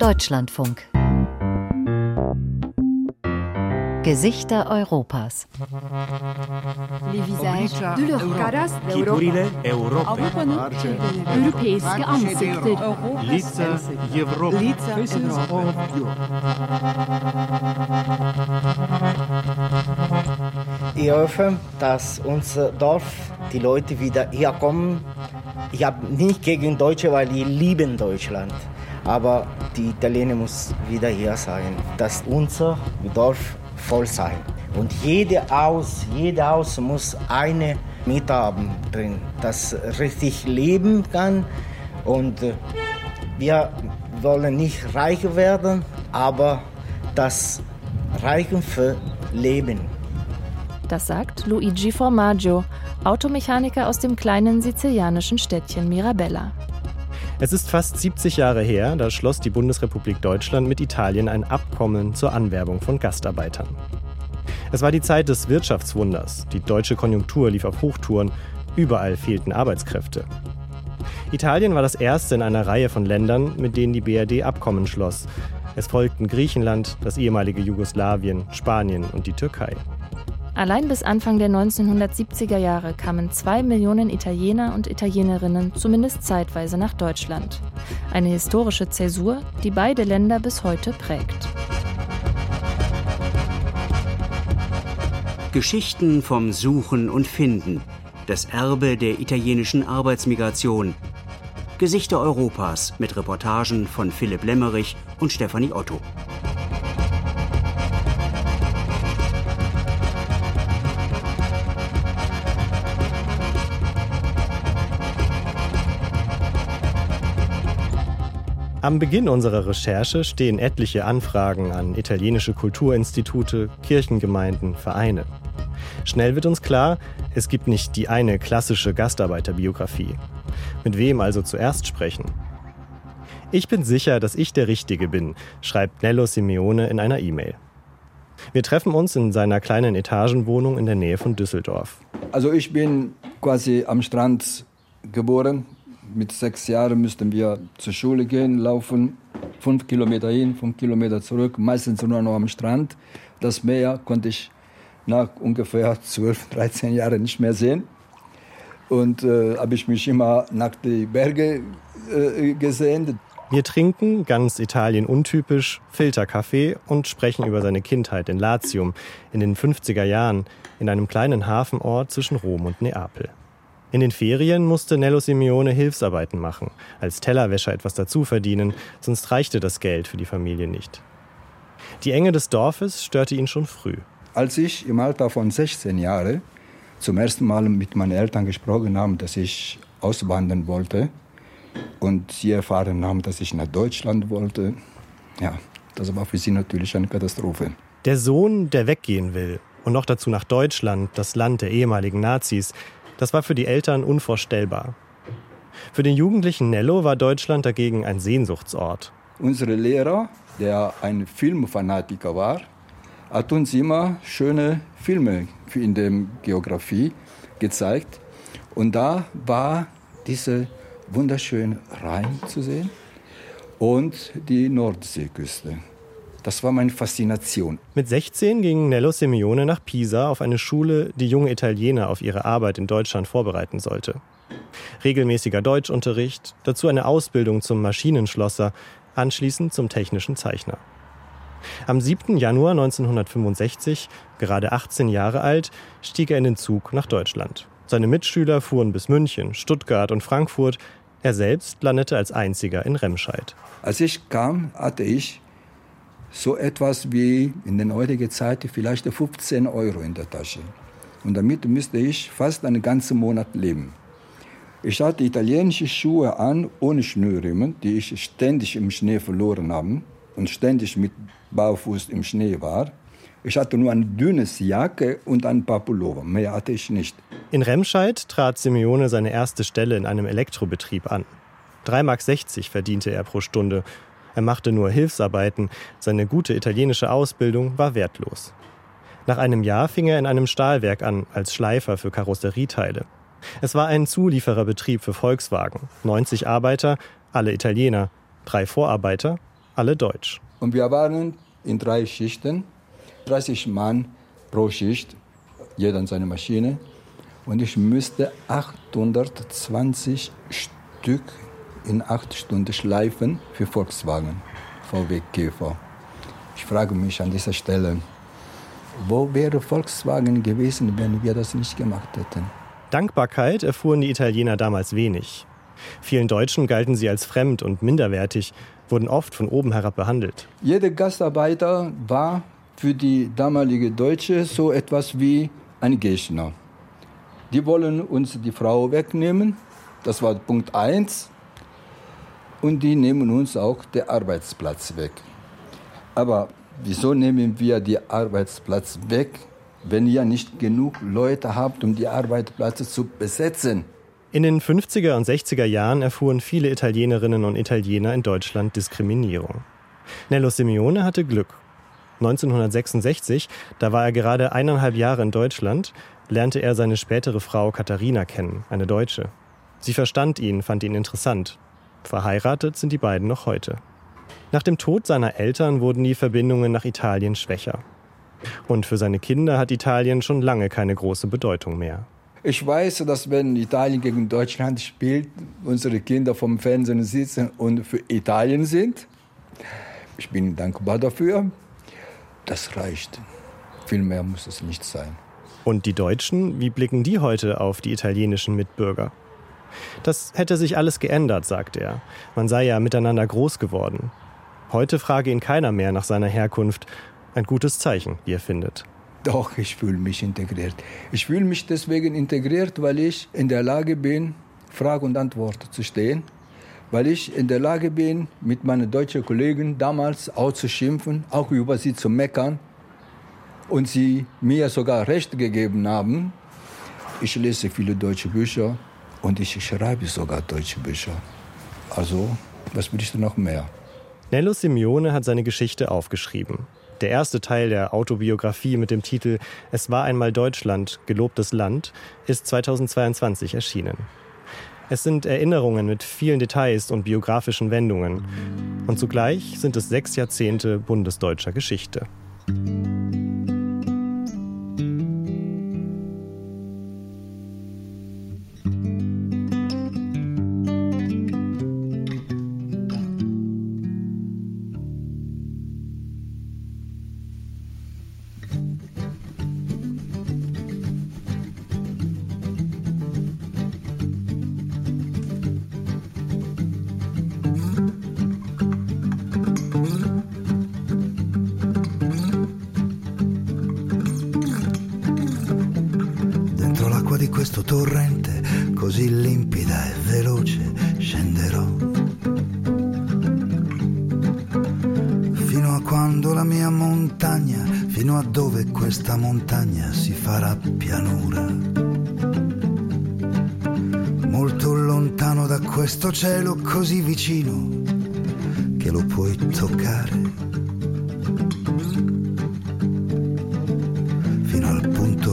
Deutschlandfunk. Gesichter Europas. Les visages de l'Europe. Figurile Europy. Europeiske ansikter. Lica Europy. Ich hoffe, dass unser Dorf, die Leute wieder herkommen. Ich habe nicht gegen Deutsche, weil die lieben Deutschland. Aber die Italiener muss wieder hier sein. Dass unser Dorf voll sein. Und jede Haus, jede Haus muss eine Mieter haben drin, das richtig leben kann. Und äh, wir wollen nicht reich werden, aber das Reichen für Leben. Das sagt Luigi Formaggio, Automechaniker aus dem kleinen sizilianischen Städtchen Mirabella. Es ist fast 70 Jahre her, da schloss die Bundesrepublik Deutschland mit Italien ein Abkommen zur Anwerbung von Gastarbeitern. Es war die Zeit des Wirtschaftswunders, die deutsche Konjunktur lief auf Hochtouren, überall fehlten Arbeitskräfte. Italien war das erste in einer Reihe von Ländern, mit denen die BRD Abkommen schloss. Es folgten Griechenland, das ehemalige Jugoslawien, Spanien und die Türkei. Allein bis Anfang der 1970er Jahre kamen zwei Millionen Italiener und Italienerinnen zumindest zeitweise nach Deutschland. Eine historische Zäsur, die beide Länder bis heute prägt. Geschichten vom Suchen und Finden, das Erbe der italienischen Arbeitsmigration. Gesichter Europas mit Reportagen von Philipp Lemmerich und Stefanie Otto. Am Beginn unserer Recherche stehen etliche Anfragen an italienische Kulturinstitute, Kirchengemeinden, Vereine. Schnell wird uns klar, es gibt nicht die eine klassische Gastarbeiterbiografie. Mit wem also zuerst sprechen? Ich bin sicher, dass ich der Richtige bin, schreibt Nello Simeone in einer E-Mail. Wir treffen uns in seiner kleinen Etagenwohnung in der Nähe von Düsseldorf. Also ich bin quasi am Strand geboren, mit sechs Jahren mussten wir zur Schule gehen, laufen, fünf Kilometer hin, fünf Kilometer zurück, meistens nur noch am Strand. Das Meer konnte ich nach ungefähr 12, 13 Jahren nicht mehr sehen. Und äh, habe ich mich immer nach den Bergen äh, gesehen. Wir trinken, ganz Italien untypisch, Filterkaffee und sprechen über seine Kindheit in Latium in den 50er Jahren in einem kleinen Hafenort zwischen Rom und Neapel. In den Ferien musste Nello Simeone Hilfsarbeiten machen, als Tellerwäscher etwas dazu verdienen, sonst reichte das Geld für die Familie nicht. Die Enge des Dorfes störte ihn schon früh. Als ich im Alter von 16 Jahren zum ersten Mal mit meinen Eltern gesprochen habe, dass ich auswandern wollte und sie erfahren haben, dass ich nach Deutschland wollte, ja, das war für sie natürlich eine Katastrophe. Der Sohn, der weggehen will und noch dazu nach Deutschland, das Land der ehemaligen Nazis, das war für die Eltern unvorstellbar. Für den jugendlichen Nello war Deutschland dagegen ein Sehnsuchtsort. Unser Lehrer, der ein Filmfanatiker war, hat uns immer schöne Filme in der Geografie gezeigt. Und da war diese wunderschöne Rhein zu sehen und die Nordseeküste. Das war meine Faszination. Mit 16 ging Nello Simeone nach Pisa auf eine Schule, die junge Italiener auf ihre Arbeit in Deutschland vorbereiten sollte. Regelmäßiger Deutschunterricht, dazu eine Ausbildung zum Maschinenschlosser, anschließend zum technischen Zeichner. Am 7. Januar 1965, gerade 18 Jahre alt, stieg er in den Zug nach Deutschland. Seine Mitschüler fuhren bis München, Stuttgart und Frankfurt. Er selbst landete als einziger in Remscheid. Als ich kam, hatte ich so etwas wie in der heutigen Zeit vielleicht 15 Euro in der Tasche. Und damit müsste ich fast einen ganzen Monat leben. Ich hatte italienische Schuhe an, ohne Schnürriemen, die ich ständig im Schnee verloren habe und ständig mit Baufuß im Schnee war. Ich hatte nur eine dünne Jacke und ein paar Pullover. Mehr hatte ich nicht. In Remscheid trat Simeone seine erste Stelle in einem Elektrobetrieb an. 3,60 Mark verdiente er pro Stunde er machte nur Hilfsarbeiten, seine gute italienische Ausbildung war wertlos. Nach einem Jahr fing er in einem Stahlwerk an, als Schleifer für Karosserieteile. Es war ein Zuliefererbetrieb für Volkswagen. 90 Arbeiter, alle Italiener, drei Vorarbeiter, alle Deutsch. Und wir waren in drei Schichten, 30 Mann pro Schicht, jeder an seine Maschine. Und ich müsste 820 Stück in acht Stunden schleifen für Volkswagen, VW Käfer. Ich frage mich an dieser Stelle, wo wäre Volkswagen gewesen, wenn wir das nicht gemacht hätten? Dankbarkeit erfuhren die Italiener damals wenig. Vielen Deutschen galten sie als fremd und minderwertig, wurden oft von oben herab behandelt. Jeder Gastarbeiter war für die damalige Deutsche so etwas wie ein Gegner. Die wollen uns die Frau wegnehmen, das war Punkt 1. Und die nehmen uns auch den Arbeitsplatz weg. Aber wieso nehmen wir den Arbeitsplatz weg, wenn ihr nicht genug Leute habt, um die Arbeitsplätze zu besetzen? In den 50er und 60er Jahren erfuhren viele Italienerinnen und Italiener in Deutschland Diskriminierung. Nello Simeone hatte Glück. 1966, da war er gerade eineinhalb Jahre in Deutschland, lernte er seine spätere Frau Katharina kennen, eine Deutsche. Sie verstand ihn, fand ihn interessant. Verheiratet sind die beiden noch heute. Nach dem Tod seiner Eltern wurden die Verbindungen nach Italien schwächer. Und für seine Kinder hat Italien schon lange keine große Bedeutung mehr. Ich weiß, dass wenn Italien gegen Deutschland spielt, unsere Kinder vom Fernsehen sitzen und für Italien sind. Ich bin dankbar dafür. Das reicht. Viel mehr muss es nicht sein. Und die Deutschen, wie blicken die heute auf die italienischen Mitbürger? Das hätte sich alles geändert, sagt er. Man sei ja miteinander groß geworden. Heute frage ihn keiner mehr nach seiner Herkunft. Ein gutes Zeichen, wie er findet. Doch, ich fühle mich integriert. Ich fühle mich deswegen integriert, weil ich in der Lage bin, Frage und Antwort zu stehen. Weil ich in der Lage bin, mit meinen deutschen Kollegen damals auch zu schimpfen, auch über sie zu meckern. Und sie mir sogar Recht gegeben haben. Ich lese viele deutsche Bücher und ich schreibe sogar deutsche Bücher. Also, was willst du noch mehr? Nello Simeone hat seine Geschichte aufgeschrieben. Der erste Teil der Autobiografie mit dem Titel Es war einmal Deutschland, gelobtes Land ist 2022 erschienen. Es sind Erinnerungen mit vielen Details und biografischen Wendungen. Und zugleich sind es sechs Jahrzehnte bundesdeutscher Geschichte.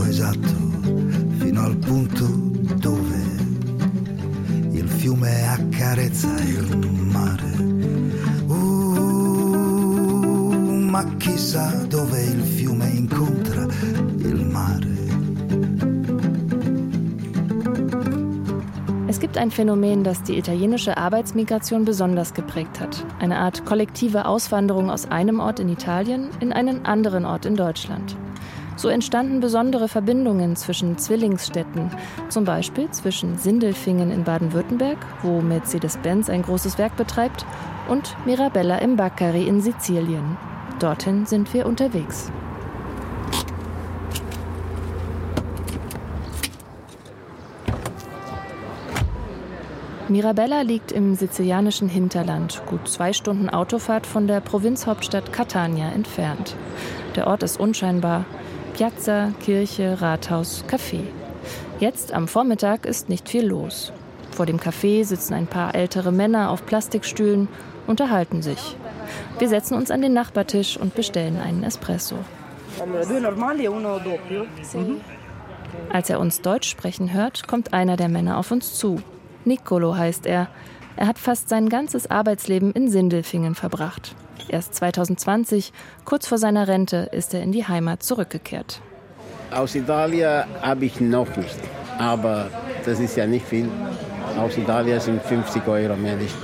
Esatto, fino al punto dove il fiume accarezza il mare. Uh, ma chissà dove il fiume incontra il mare. Es gibt ein Phänomen, das die italienische Arbeitsmigration besonders geprägt hat. Eine Art kollektive Auswanderung aus einem Ort in Italien in einen anderen Ort in Deutschland. So entstanden besondere Verbindungen zwischen Zwillingsstädten, zum Beispiel zwischen Sindelfingen in Baden-Württemberg, wo Mercedes-Benz ein großes Werk betreibt, und Mirabella im Baccari in Sizilien. Dorthin sind wir unterwegs. Mirabella liegt im sizilianischen Hinterland, gut zwei Stunden Autofahrt von der Provinzhauptstadt Catania entfernt. Der Ort ist unscheinbar. Piazza, Kirche, Rathaus, Café. Jetzt am Vormittag ist nicht viel los. Vor dem Café sitzen ein paar ältere Männer auf Plastikstühlen, unterhalten sich. Wir setzen uns an den Nachbartisch und bestellen einen Espresso. Mhm. Als er uns Deutsch sprechen hört, kommt einer der Männer auf uns zu. Nicolo heißt er. Er hat fast sein ganzes Arbeitsleben in Sindelfingen verbracht. Erst 2020, kurz vor seiner Rente, ist er in die Heimat zurückgekehrt. Aus Italien habe ich noch nicht, aber das ist ja nicht viel. Aus Italien sind 50 Euro mehr nicht.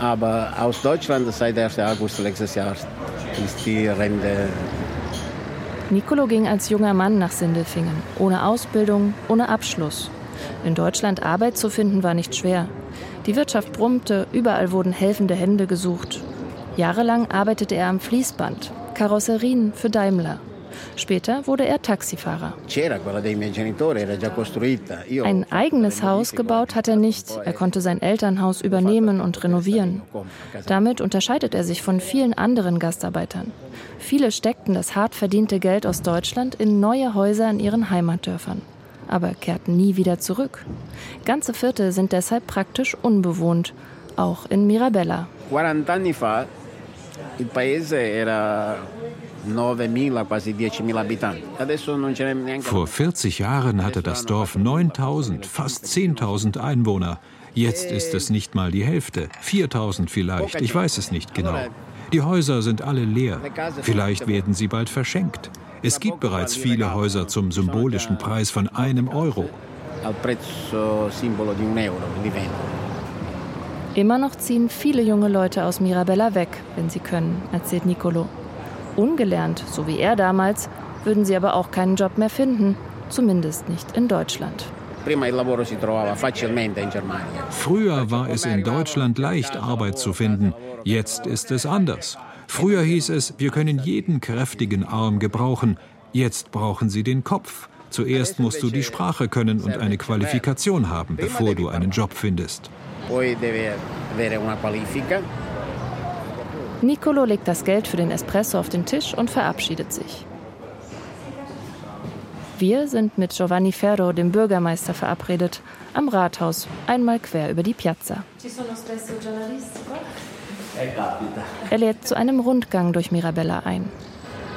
Aber aus Deutschland seit 1. August letztes Jahr ist die Rente. Nicolo ging als junger Mann nach Sindelfingen, ohne Ausbildung, ohne Abschluss. In Deutschland Arbeit zu finden war nicht schwer. Die Wirtschaft brummte, überall wurden helfende Hände gesucht. Jahrelang arbeitete er am Fließband, Karosserien für Daimler. Später wurde er Taxifahrer. Ein eigenes Haus gebaut hat er nicht. Er konnte sein Elternhaus übernehmen und renovieren. Damit unterscheidet er sich von vielen anderen Gastarbeitern. Viele steckten das hart verdiente Geld aus Deutschland in neue Häuser in ihren Heimatdörfern, aber kehrten nie wieder zurück. Ganze Viertel sind deshalb praktisch unbewohnt, auch in Mirabella. 40 anni fa il paese era vor 40 Jahren hatte das Dorf 9000, fast 10.000 Einwohner. Jetzt ist es nicht mal die Hälfte, 4000 vielleicht, ich weiß es nicht genau. Die Häuser sind alle leer. Vielleicht werden sie bald verschenkt. Es gibt bereits viele Häuser zum symbolischen Preis von einem Euro. Immer noch ziehen viele junge Leute aus Mirabella weg, wenn sie können, erzählt Nicolo. Ungelernt, so wie er damals, würden sie aber auch keinen Job mehr finden, zumindest nicht in Deutschland. Früher war es in Deutschland leicht, Arbeit zu finden. Jetzt ist es anders. Früher hieß es, wir können jeden kräftigen Arm gebrauchen. Jetzt brauchen sie den Kopf. Zuerst musst du die Sprache können und eine Qualifikation haben, bevor du einen Job findest. Nicolo legt das Geld für den Espresso auf den Tisch und verabschiedet sich. Wir sind mit Giovanni Ferro, dem Bürgermeister, verabredet, am Rathaus, einmal quer über die Piazza. Er lädt zu einem Rundgang durch Mirabella ein.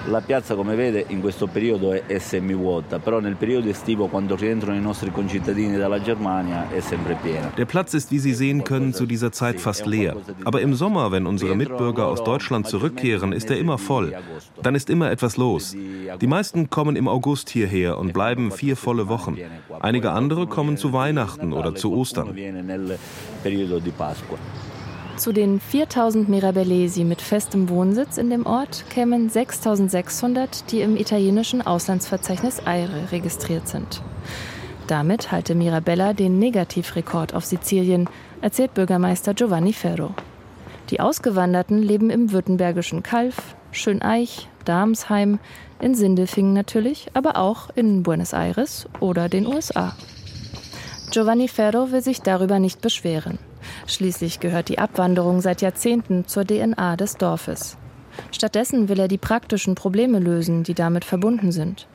La piazza, come vede, in questo periodo è, è semivuota, però nel periodo estivo, quando rientrano i nostri concittadini dalla Germania, è sempre piena. Der Platz ist, wie Sie sehen können, zu dieser Zeit fast leer. Aber im Sommer, wenn unsere Mitbürger aus Deutschland zurückkehren, ist er immer voll. Dann ist immer etwas los. Die meisten kommen im August hierher und bleiben vier volle Wochen. Einige andere kommen zu Weihnachten oder zu Ostern. Zu den 4000 Mirabellesi mit festem Wohnsitz in dem Ort kämen 6600, die im italienischen Auslandsverzeichnis AIRE registriert sind. Damit halte Mirabella den Negativrekord auf Sizilien, erzählt Bürgermeister Giovanni Ferro. Die Ausgewanderten leben im württembergischen Kalf, Schöneich, Darmsheim, in Sindelfingen natürlich, aber auch in Buenos Aires oder den USA. Giovanni Ferro will sich darüber nicht beschweren. Schließlich gehört die Abwanderung seit Jahrzehnten zur DNA des Dorfes. Stattdessen will er die praktischen Probleme lösen, die damit verbunden sind.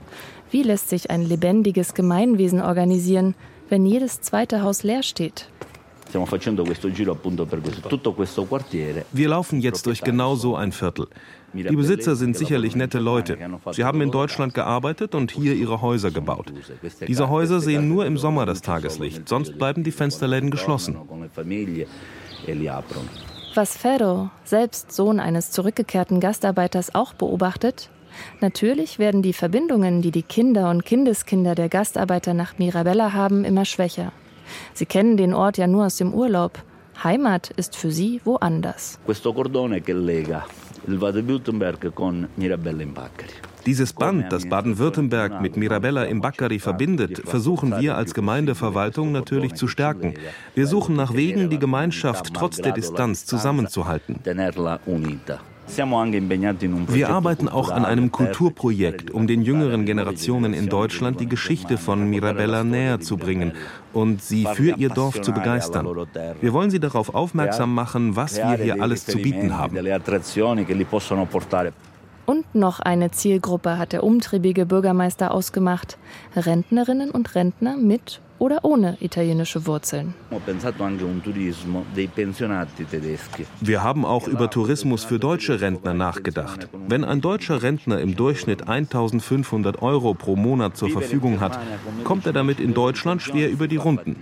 Wie lässt sich ein lebendiges Gemeinwesen organisieren, wenn jedes zweite Haus leer steht? Wir laufen jetzt durch genau so ein Viertel. Die Besitzer sind sicherlich nette Leute. Sie haben in Deutschland gearbeitet und hier ihre Häuser gebaut. Diese Häuser sehen nur im Sommer das Tageslicht, sonst bleiben die Fensterläden geschlossen. Was Ferro, selbst Sohn eines zurückgekehrten Gastarbeiters, auch beobachtet, Natürlich werden die Verbindungen, die die Kinder und Kindeskinder der Gastarbeiter nach Mirabella haben, immer schwächer. Sie kennen den Ort ja nur aus dem Urlaub. Heimat ist für sie woanders. Dieses Band, das Baden-Württemberg mit Mirabella im Baccari verbindet, versuchen wir als Gemeindeverwaltung natürlich zu stärken. Wir suchen nach Wegen, die Gemeinschaft trotz der Distanz zusammenzuhalten. Wir arbeiten auch an einem Kulturprojekt, um den jüngeren Generationen in Deutschland die Geschichte von Mirabella näher zu bringen und sie für ihr Dorf zu begeistern. Wir wollen sie darauf aufmerksam machen, was wir hier alles zu bieten haben. Und noch eine Zielgruppe hat der umtriebige Bürgermeister ausgemacht. Rentnerinnen und Rentner mit oder ohne italienische Wurzeln. Wir haben auch über Tourismus für deutsche Rentner nachgedacht. Wenn ein deutscher Rentner im Durchschnitt 1500 Euro pro Monat zur Verfügung hat, kommt er damit in Deutschland schwer über die Runden.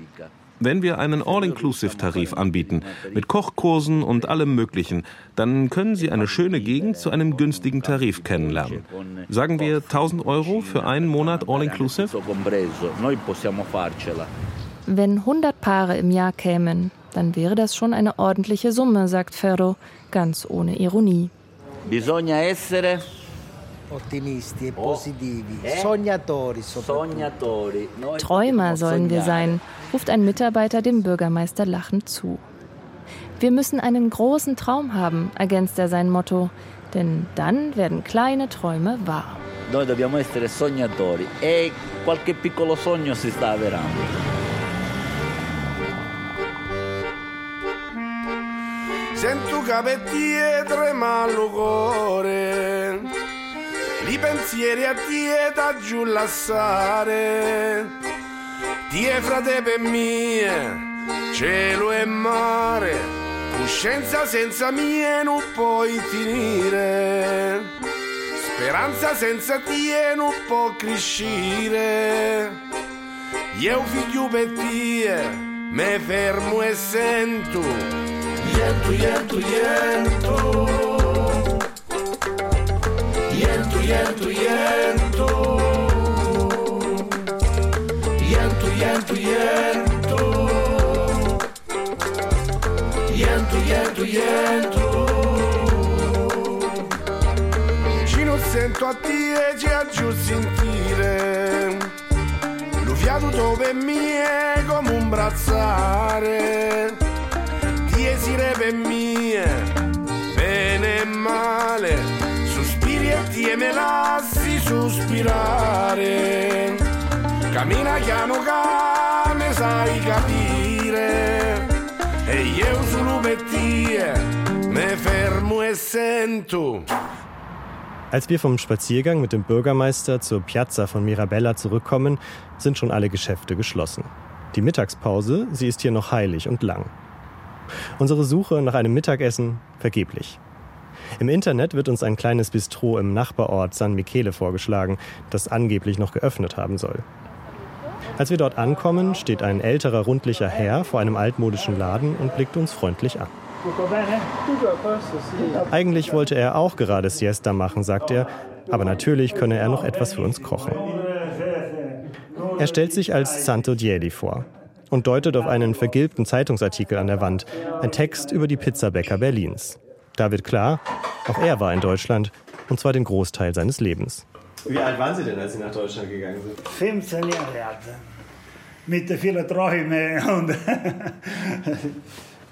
Wenn wir einen All-Inclusive-Tarif anbieten, mit Kochkursen und allem Möglichen, dann können Sie eine schöne Gegend zu einem günstigen Tarif kennenlernen. Sagen wir 1000 Euro für einen Monat All-Inclusive? Wenn 100 Paare im Jahr kämen, dann wäre das schon eine ordentliche Summe, sagt Ferro, ganz ohne Ironie. Bisogna essere Ottimisti e positivi, sognatori sognatori. Träumer sollen wir sein, ruft ein Mitarbeiter dem Bürgermeister lachend zu. Wir müssen einen großen Traum haben, ergänzt er sein Motto, denn dann werden kleine Träume wahr. Noi dobbiamo essere sognatori e qualche piccolo sogno si sta avverando. Sento capetti e tremalo cuore, i pensieri a dieta giù lassare, tie frate per mie, cielo e mare, coscienza senza mie non puoi finire, speranza senza tie non può crescere, io figlio per tie, me fermo e sento, Yentu, yentu, yentu. Yentu, yentu, yentu. Yentu, yentu, yentu. Yentu, yentu. Ci non sento a dire, ci a giù sentire. Lo fiato dove mi è come un brazzare tie per mie, bene e male, sospiri e me lassi sospirare. Cammina piano che me sai capire, e io solo per tie me fermo e sento. Als wir vom Spaziergang mit dem Bürgermeister zur Piazza von Mirabella zurückkommen, sind schon alle Geschäfte geschlossen. Die Mittagspause, sie ist hier noch heilig und lang. Unsere Suche nach einem Mittagessen vergeblich. Im Internet wird uns ein kleines Bistro im Nachbarort San Michele vorgeschlagen, das angeblich noch geöffnet haben soll. Als wir dort ankommen, steht ein älterer, rundlicher Herr vor einem altmodischen Laden und blickt uns freundlich an. Eigentlich wollte er auch gerade Siesta machen, sagt er, aber natürlich könne er noch etwas für uns kochen. Er stellt sich als Santo Diedi vor, und deutet auf einen vergilbten Zeitungsartikel an der Wand, ein Text über die Pizzabäcker Berlins. Da wird klar, auch er war in Deutschland, und zwar den Großteil seines Lebens. Wie alt waren Sie denn, als Sie nach Deutschland gegangen sind? 15 Jahre alt. Mit vielen Träumen und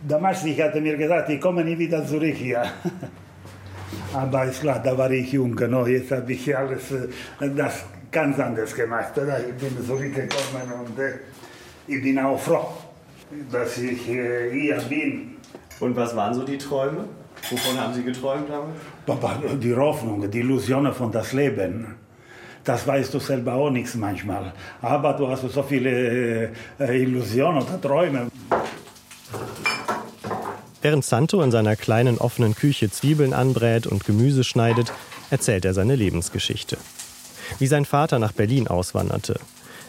damals ich hatte mir gesagt, ich komme nie wieder zurück hier. Aber ist klar, da war ich jung, no? jetzt habe ich alles das ganz anders gemacht. Ich bin zurückgekommen und ich bin auch froh, dass ich hier bin. Und was waren so die Träume? Wovon haben Sie geträumt damals? Die Hoffnung, die Illusionen von das Leben. Das weißt du selber auch nichts manchmal. Aber du hast so viele äh, Illusionen oder Träume. Während Santo in seiner kleinen offenen Küche Zwiebeln anbrät und Gemüse schneidet, erzählt er seine Lebensgeschichte. Wie sein Vater nach Berlin auswanderte,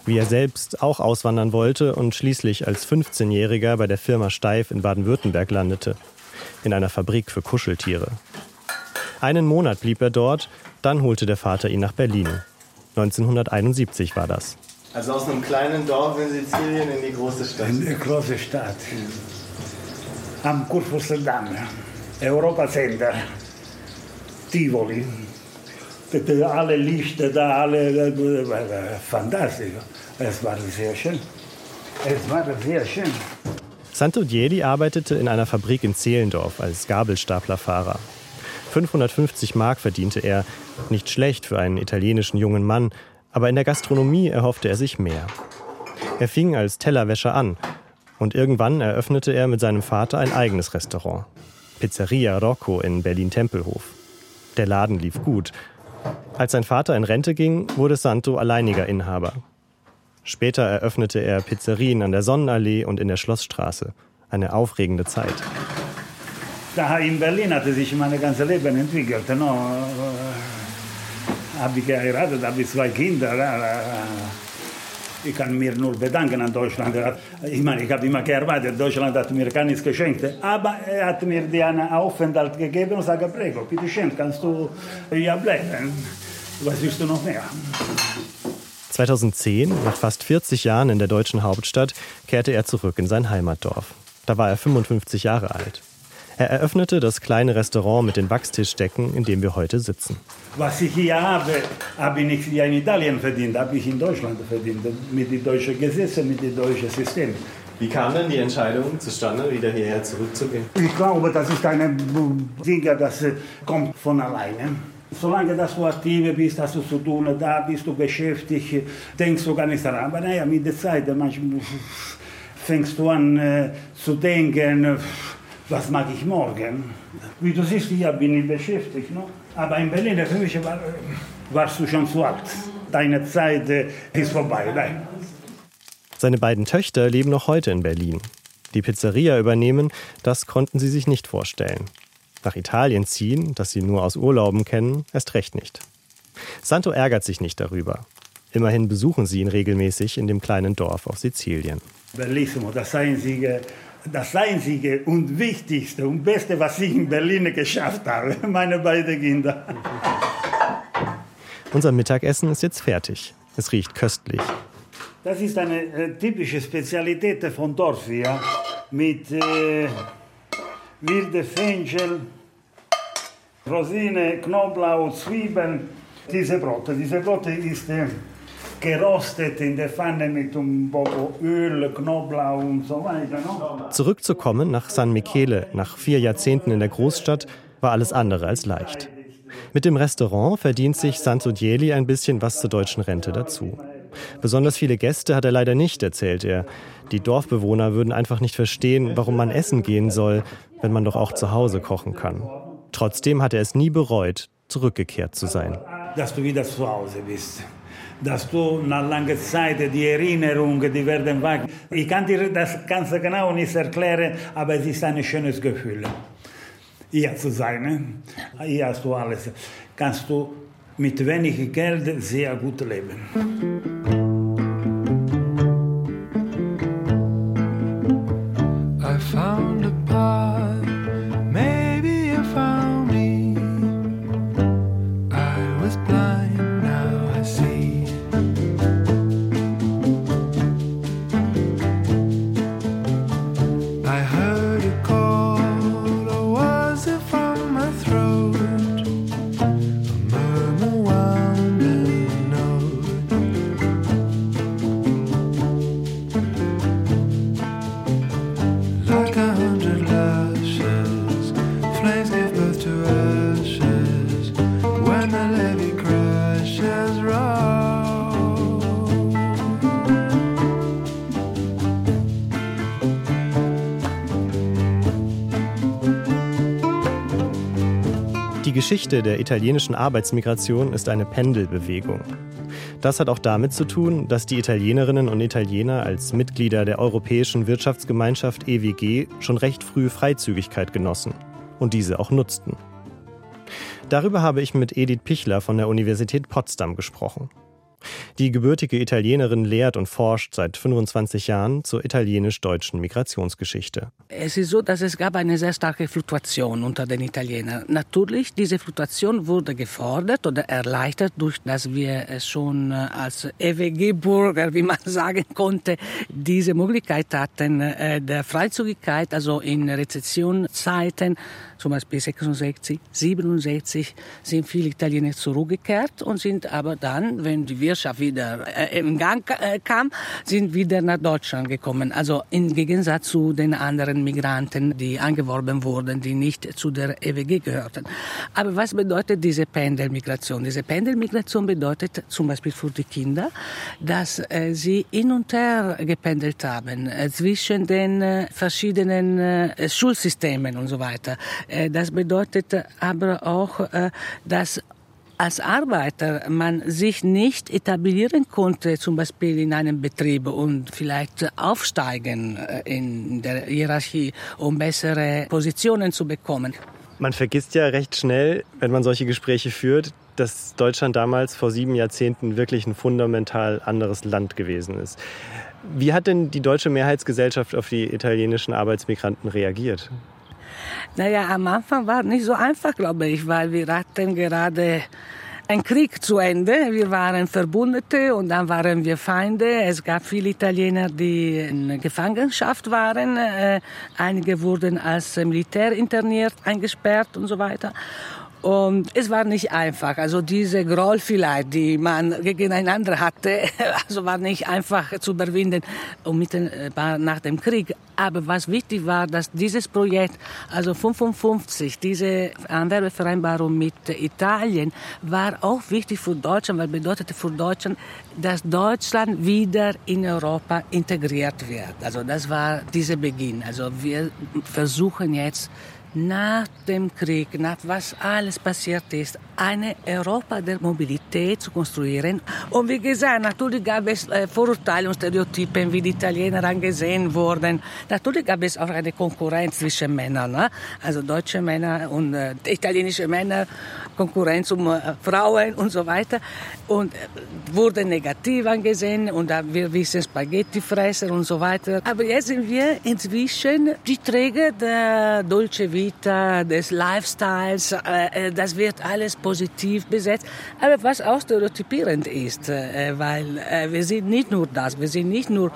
wie er selbst auch auswandern wollte und schließlich als 15-Jähriger bei der Firma Steif in Baden-Württemberg landete, in einer Fabrik für Kuscheltiere. Einen Monat blieb er dort, dann holte der Vater ihn nach Berlin. 1971 war das. Also aus einem kleinen Dorf in Sizilien in die große Stadt. In die große Stadt. Am Kurfürstendamm, Europa-Center, Tivoli. Alle Lichter da, alle, fantastisch. Es war sehr schön. Es war sehr schön. Santo Diedi arbeitete in einer Fabrik in Zehlendorf als Gabelstaplerfahrer. 550 Mark verdiente er, nicht schlecht für einen italienischen jungen Mann, aber in der Gastronomie erhoffte er sich mehr. Er fing als Tellerwäscher an und irgendwann eröffnete er mit seinem Vater ein eigenes Restaurant. Pizzeria Rocco in Berlin-Tempelhof. Der Laden lief gut. Als sein Vater in Rente ging, wurde Santo alleiniger Inhaber. Später eröffnete er Pizzerien an der Sonnenallee und in der Schlossstraße. Eine aufregende Zeit. Da in Berlin hatte sich mein ganzes Leben entwickelt. No? Habe ich geheiratet, habe ich zwei Kinder. Ich kann mir nur bedanken an Deutschland. Ich meine, ich habe immer gearbeitet. Deutschland hat mir gar nichts geschenkt. Aber er hat mir einen Aufenthalt gegeben und sagt, prego, bitte schön, kannst du hier bleiben. Was willst du noch mehr? 2010, nach fast 40 Jahren in der deutschen Hauptstadt, kehrte er zurück in sein Heimatdorf. Da war er 55 Jahre alt. Er eröffnete das kleine Restaurant mit den Wachstischdecken, in dem wir heute sitzen. Was ich hier habe, habe ich nicht hier in Italien verdient, habe ich in Deutschland verdient, mit den deutschen Gesetzen, mit dem deutschen System. Wie kam denn die Entscheidung zustande, wieder hierher zurückzugehen? Ich glaube, das ist eine Ding, das kommt von alleine. Solange dass du aktiv bist, hast du zu tun, da bist du beschäftigt, denkst du gar nicht daran. Aber naja, mit der Zeit manchmal fängst du an äh, zu denken, was mag ich morgen? Wie du siehst, hier bin ich beschäftigt. No? Aber in Berlin, für mich war, warst du schon zu alt. Deine Zeit äh, ist vorbei. Nein. Seine beiden Töchter leben noch heute in Berlin. Die Pizzeria übernehmen, das konnten sie sich nicht vorstellen. Nach Italien ziehen, das sie nur aus Urlauben kennen, erst recht nicht. Santo ärgert sich nicht darüber. Immerhin besuchen sie ihn regelmäßig in dem kleinen Dorf auf Sizilien. Bellissimo, das einzige das Einzige und Wichtigste und Beste, was ich in Berlin geschafft habe, meine beiden Kinder. Unser Mittagessen ist jetzt fertig. Es riecht köstlich. Das ist eine äh, typische Spezialität von Dorf hier mit äh, wilde Fenchel, Rosine, Knoblauch, Zwiebeln. Diese Brote, diese Brote ist äh, gerostet in der Pfanne mit bisschen Öl, Knoblauch und so weiter. No? Zurückzukommen nach San Michele, nach vier Jahrzehnten in der Großstadt, war alles andere als leicht. Mit dem Restaurant verdient sich Sanzodieli ein bisschen was zur deutschen Rente dazu. Besonders viele Gäste hat er leider nicht, erzählt er. Die Dorfbewohner würden einfach nicht verstehen, warum man essen gehen soll, wenn man doch auch zu Hause kochen kann. Trotzdem hat er es nie bereut, zurückgekehrt zu sein. Dass du wieder zu Hause bist dass du nach langer Zeit die Erinnerungen, die werden wach. Ich kann dir das ganz genau nicht erklären, aber es ist ein schönes Gefühl, hier zu sein. Ne? Hier hast du alles. Kannst du mit wenig Geld sehr gut leben. Geschichte der italienischen Arbeitsmigration ist eine Pendelbewegung. Das hat auch damit zu tun, dass die Italienerinnen und Italiener als Mitglieder der Europäischen Wirtschaftsgemeinschaft EWG schon recht früh Freizügigkeit genossen und diese auch nutzten. Darüber habe ich mit Edith Pichler von der Universität Potsdam gesprochen. Die gebürtige Italienerin lehrt und forscht seit 25 Jahren zur italienisch-deutschen Migrationsgeschichte. Es ist so, dass es gab eine sehr starke Fluktuation unter den Italienern. Natürlich, diese Fluktuation wurde gefordert oder erleichtert durch, dass wir schon äh, als EWG-Bürger, wie man sagen konnte, diese Möglichkeit hatten äh, der Freizügigkeit, also in Rezessionszeiten, zum Beispiel 66, 67, sind viele Italiener zurückgekehrt und sind aber dann, wenn die Wirtschaft wieder äh, im Gang äh, kam, sind wieder nach Deutschland gekommen. Also im Gegensatz zu den anderen Migranten, die angeworben wurden, die nicht zu der EWG gehörten. Aber was bedeutet diese Pendelmigration? Diese Pendelmigration bedeutet zum Beispiel für die Kinder, dass äh, sie hin und her gependelt haben äh, zwischen den äh, verschiedenen äh, Schulsystemen und so weiter. Äh, das bedeutet aber auch, äh, dass als Arbeiter man sich nicht etablieren konnte, zum Beispiel in einem Betrieb und vielleicht aufsteigen äh, in der Hierarchie, um bessere Positionen zu bekommen. Man vergisst ja recht schnell, wenn man solche Gespräche führt, dass Deutschland damals vor sieben Jahrzehnten wirklich ein fundamental anderes Land gewesen ist. Wie hat denn die deutsche Mehrheitsgesellschaft auf die italienischen Arbeitsmigranten reagiert? Naja, am Anfang war nicht so einfach, glaube ich, weil wir hatten gerade ein Krieg zu Ende. Wir waren Verbündete und dann waren wir Feinde. Es gab viele Italiener, die in Gefangenschaft waren. Äh, einige wurden als Militär interniert, eingesperrt und so weiter. Und es war nicht einfach. Also diese Groll vielleicht, die man gegeneinander hatte, also war nicht einfach zu überwinden unmittelbar nach dem Krieg. Aber was wichtig war, dass dieses Projekt, also 55, diese Anwerbevereinbarung mit Italien, war auch wichtig für Deutschland, weil bedeutete für Deutschland, dass Deutschland wieder in Europa integriert wird. Also das war dieser Beginn. Also wir versuchen jetzt nach dem Krieg, nach was alles passiert ist, eine Europa der Mobilität zu konstruieren. Und wie gesagt, natürlich gab es äh, Vorurteile und Stereotypen, wie die Italiener angesehen wurden. Natürlich gab es auch eine Konkurrenz zwischen Männern, ne? also deutsche Männer und äh, italienische Männer, Konkurrenz um äh, Frauen und so weiter. Und äh, wurde negativ angesehen und wir wissen Spaghettifresser und so weiter. Aber jetzt sind wir inzwischen die Träger der Dolce Vita, des Lifestyles. Äh, das wird alles positiv besetzt. Aber was auch stereotypierend ist, äh, weil äh, wir sind nicht nur das, wir sind nicht nur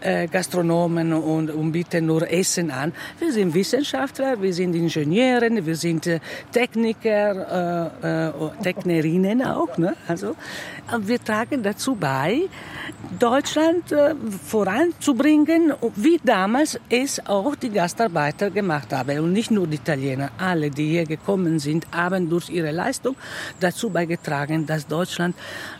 äh, Gastronomen und, und bieten nur Essen an. Wir sind Wissenschaftler, wir sind Ingenieure, wir sind Techniker, äh, Technerinnen auch. Ne? Also, wir tragen dazu bei, Deutschland äh, voranzubringen, wie damals es auch die Gastarbeiter gemacht haben. Und nicht nur die Italiener, alle, die hier gekommen sind, haben durch ihre Leistung dazu beigetragen, dass Deutschland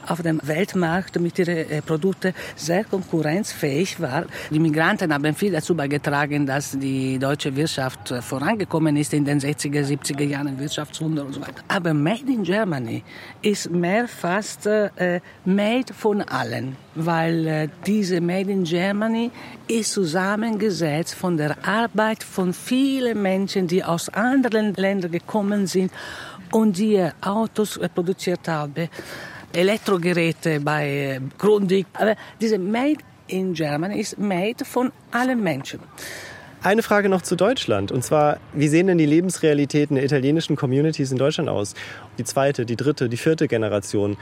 auf dem Weltmarkt mit ihren äh, Produkten sehr konkurrenzfähig war. Die Migranten haben viel dazu beigetragen, dass die deutsche Wirtschaft äh, vorangekommen ist in den 60er, 70er Jahren, Wirtschaftswunder und so weiter. Aber Made in Germany ist mehr fast äh, made von allen, weil äh, diese Made in Germany ist zusammengesetzt von der Arbeit von vielen Menschen, die aus anderen Ländern gekommen sind und die Autos äh, produziert haben. Elektrogeräte bei äh, Grundig. Aber diese Made in Germany ist made von allen Menschen. Eine Frage noch zu Deutschland. Und zwar, wie sehen denn die Lebensrealitäten der italienischen Communities in Deutschland aus? Die zweite, die dritte, die vierte Generation.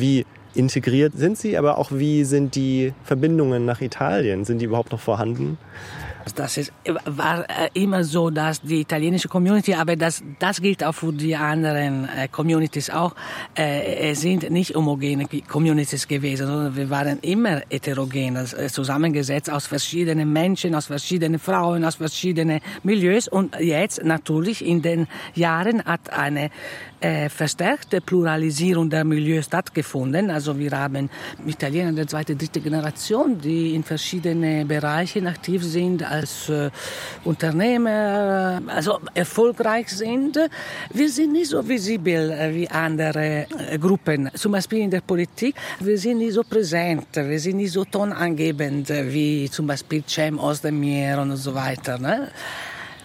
Wie integriert sind sie, aber auch wie sind die Verbindungen nach Italien? Sind die überhaupt noch vorhanden? Das ist, war äh, immer so, dass die italienische Community, aber das, das gilt auch für die anderen äh, Communities auch, äh, sind nicht homogene Communities gewesen, sondern wir waren immer heterogen, also zusammengesetzt aus verschiedenen Menschen, aus verschiedenen Frauen, aus verschiedenen Milieus und jetzt natürlich in den Jahren hat eine äh, verstärkte Pluralisierung der Milieus stattgefunden. Also wir haben Italiener der zweiten, dritte Generation, die in verschiedenen Bereichen aktiv sind als äh, Unternehmer, also erfolgreich sind. Wir sind nicht so visibel äh, wie andere äh, Gruppen, zum Beispiel in der Politik. Wir sind nicht so präsent, wir sind nicht so tonangebend äh, wie zum Beispiel Cem Ozdemir und so weiter. Ne?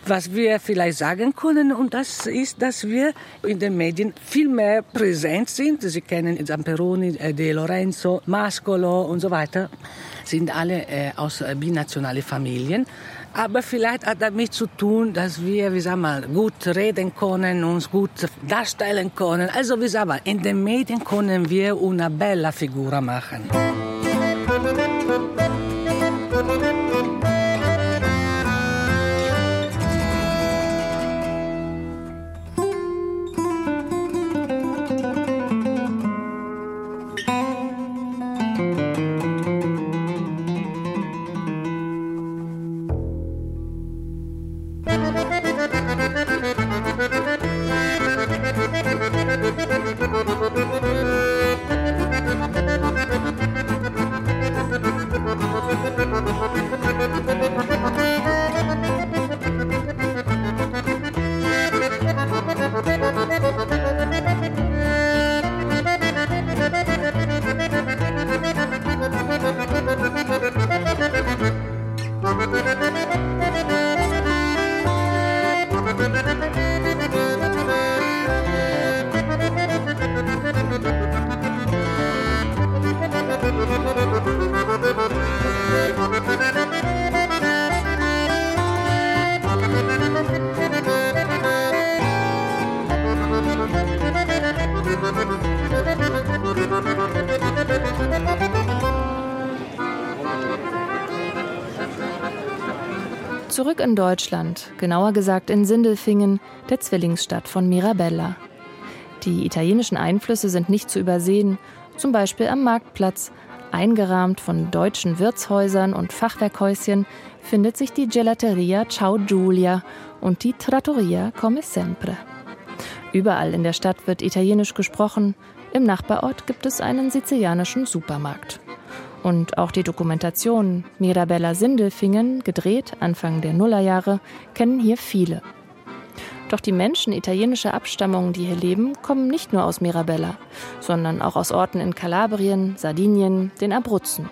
Was wir vielleicht sagen können, und das ist, dass wir in den Medien viel mehr präsent sind. Sie kennen Zamperoni, äh, De Lorenzo, Mascolo und so weiter, sind alle äh, aus äh, binationalen Familien. Aber vielleicht hat damit zu tun, dass wir, wie sagen wir, gut reden können, uns gut darstellen können. Also, wie sagen wir, in den Medien können wir eine bella Figur machen. In Deutschland, genauer gesagt in Sindelfingen, der Zwillingsstadt von Mirabella. Die italienischen Einflüsse sind nicht zu übersehen, zum Beispiel am Marktplatz. Eingerahmt von deutschen Wirtshäusern und Fachwerkhäuschen findet sich die Gelateria Ciao Giulia und die Trattoria Come Sempre. Überall in der Stadt wird Italienisch gesprochen, im Nachbarort gibt es einen sizilianischen Supermarkt. Und auch die Dokumentation Mirabella Sindelfingen, gedreht Anfang der Nullerjahre, kennen hier viele. Doch die Menschen italienischer Abstammung, die hier leben, kommen nicht nur aus Mirabella, sondern auch aus Orten in Kalabrien, Sardinien, den Abruzzen.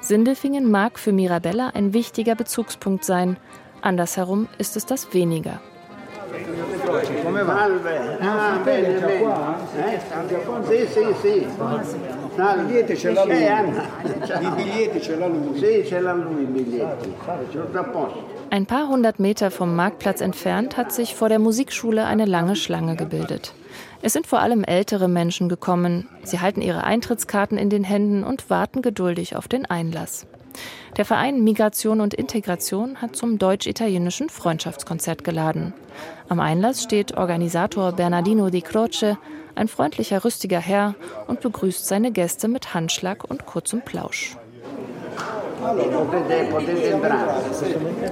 Sindelfingen mag für Mirabella ein wichtiger Bezugspunkt sein, andersherum ist es das weniger. Come va? Ah, bene, bene. Eh? Sì, sì, sì. No, I biglietti ce l'ha lui. I biglietti ce l'ha lui. Sì, ce l'ha lui i biglietti. Tutto a posto. Ein paar hundert Meter vom Marktplatz entfernt hat sich vor der Musikschule eine lange Schlange gebildet. Es sind vor allem ältere Menschen gekommen. Sie halten ihre Eintrittskarten in den Händen und warten geduldig auf den Einlass. Der Verein Migration und Integration hat zum deutsch-italienischen Freundschaftskonzert geladen. Am Einlass steht Organisator Bernardino Di Croce, ein freundlicher, rüstiger Herr, und begrüßt seine Gäste mit Handschlag und kurzem Plausch. Potete, potete entrare.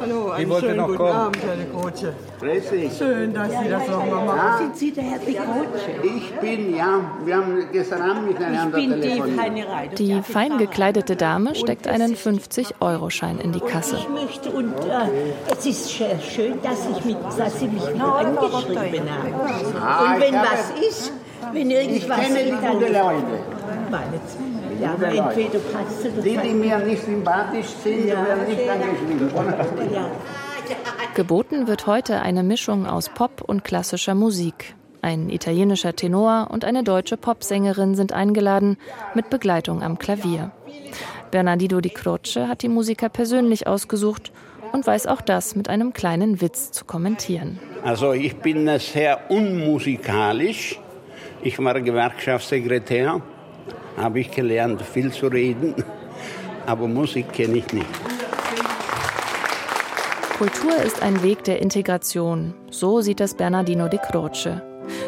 Hallo, einen Ich wollte schönen noch guten kommen. Abend, Herr Kotsche. Grüezi. Schön, dass Sie das nochmal machen. Ja. Sind Sie der Herr Kotsche? Ich bin, ja, wir haben gestern Abend miteinander Ich bin die telefoniert. Reiter. Die fein gekleidete Dame steckt einen 50-Euro-Schein in die Kasse. Ich möchte, und äh, es ist sch- schön, dass, ich mit, dass Sie mich mit angeschrieben haben. Ah, und ich wenn habe- was ist, wenn Ich irgendwas kenne die guten Leute. Meine, ja, Leute. entweder passt es oder Die, die mir nicht sympathisch sind, Ja. werden nicht angeschrieben. Ja. Geboten wird heute eine Mischung aus Pop und klassischer Musik. Ein italienischer Tenor und eine deutsche Popsängerin sind eingeladen, mit Begleitung am Klavier. Bernardino Di Croce hat die Musiker persönlich ausgesucht und weiß auch das mit einem kleinen Witz zu kommentieren. Also ich bin sehr unmusikalisch. Ich war Gewerkschaftssekretär, habe ich gelernt, viel zu reden, aber Musik kenne ich nicht. Kultur ist ein Weg der Integration. So sieht das Bernardino Di Croce.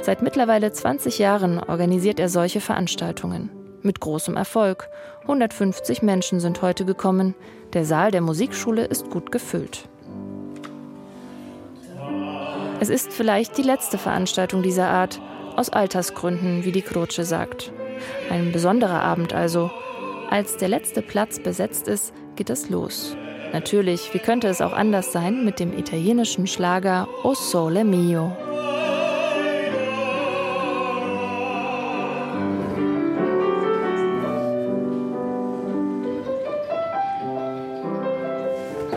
Seit mittlerweile 20 Jahren organisiert er solche Veranstaltungen. Mit großem Erfolg. 150 Menschen sind heute gekommen. Der Saal der Musikschule ist gut gefüllt. Es ist vielleicht die letzte Veranstaltung dieser Art, aus Altersgründen, wie die Croce sagt. Ein besonderer Abend also. Als der letzte Platz besetzt ist, geht es los. Natürlich, wie könnte es auch anders sein mit dem italienischen Schlager O Sole Mio.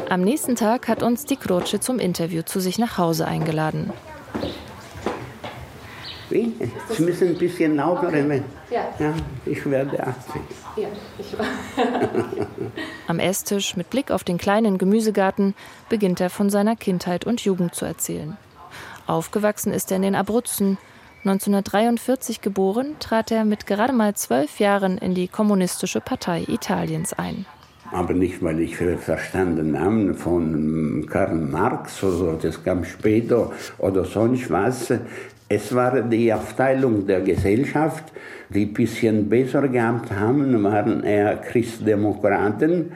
Am nächsten Tag hat uns die Croce zum Interview zu sich nach Hause eingeladen. Wie? Sie müssen ein bisschen lauter reden. Ja. ja. Ich werde 80. Ja, Am Esstisch mit Blick auf den kleinen Gemüsegarten beginnt er von seiner Kindheit und Jugend zu erzählen. Aufgewachsen ist er in den Abruzzen. 1943 geboren, trat er mit gerade mal zwölf Jahren in die Kommunistische Partei Italiens ein. Aber nicht, weil ich verstanden habe von Karl Marx oder so, das kam später oder sonst was. Es war die Aufteilung der Gesellschaft, die ein bisschen besser gehabt haben, waren eher Christdemokraten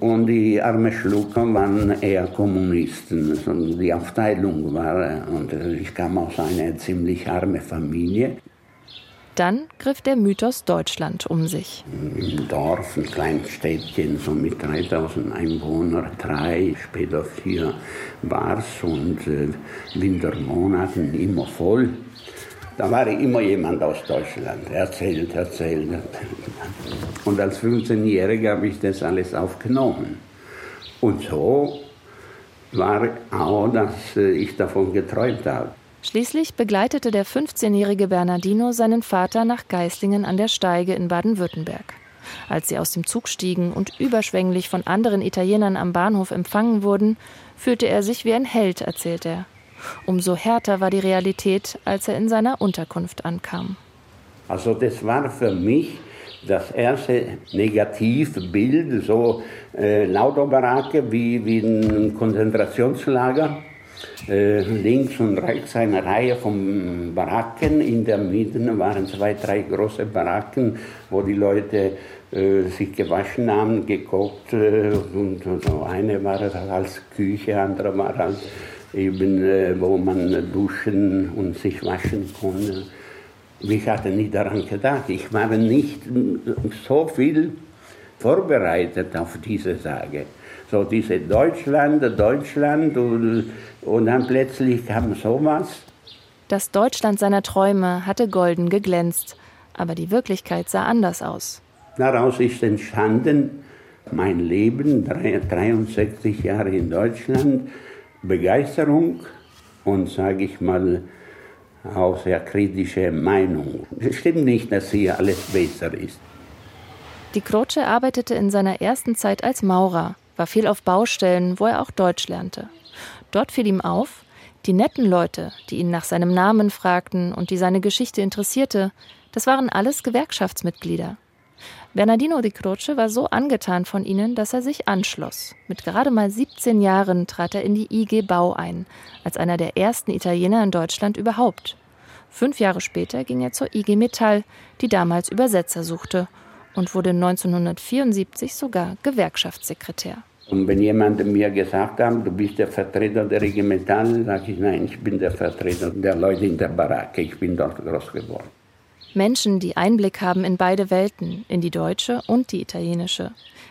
und die armen Schlucker waren eher Kommunisten. Also die Aufteilung war, und ich kam aus einer ziemlich armen Familie. Dann griff der Mythos Deutschland um sich. Im Dorf, ein kleines Städtchen, so mit 3000 Einwohnern, drei, später vier war es und äh, Wintermonaten immer voll. Da war immer jemand aus Deutschland, erzählt, erzählt. Und als 15-Jähriger habe ich das alles aufgenommen. Und so war auch, dass äh, ich davon geträumt habe. Schließlich begleitete der 15-jährige Bernardino seinen Vater nach Geislingen an der Steige in Baden-Württemberg. Als sie aus dem Zug stiegen und überschwänglich von anderen Italienern am Bahnhof empfangen wurden, fühlte er sich wie ein Held, erzählt er. Umso härter war die Realität, als er in seiner Unterkunft ankam. Also das war für mich das erste Negativbild, so äh, lauter Baracke wie, wie ein Konzentrationslager. Äh, links und rechts eine Reihe von Baracken. In der Mitte waren zwei, drei große Baracken, wo die Leute äh, sich gewaschen haben, gekocht. Äh, und. Eine war als Küche, andere war als eben, wo man duschen und sich waschen konnte. Ich hatte nicht daran gedacht. Ich war nicht so viel vorbereitet auf diese Sage. So diese Deutschland, Deutschland und, und dann plötzlich kam sowas. Das Deutschland seiner Träume hatte golden geglänzt, aber die Wirklichkeit sah anders aus. Daraus ist entstanden mein Leben, 63 Jahre in Deutschland, Begeisterung und, sage ich mal, auch sehr kritische Meinung. Es stimmt nicht, dass hier alles besser ist. Die Croce arbeitete in seiner ersten Zeit als Maurer, war viel auf Baustellen, wo er auch Deutsch lernte. Dort fiel ihm auf, die netten Leute, die ihn nach seinem Namen fragten und die seine Geschichte interessierte, das waren alles Gewerkschaftsmitglieder. Bernardino di Croce war so angetan von ihnen, dass er sich anschloss. Mit gerade mal 17 Jahren trat er in die IG Bau ein, als einer der ersten Italiener in Deutschland überhaupt. Fünf Jahre später ging er zur IG Metall, die damals Übersetzer suchte, und wurde 1974 sogar Gewerkschaftssekretär. Und wenn jemand mir gesagt hat, du bist der Vertreter der IG Metall, sage ich, nein, ich bin der Vertreter der Leute in der Baracke, ich bin dort groß geworden. Menschen, die Einblick haben in beide Welten, in die deutsche und die italienische,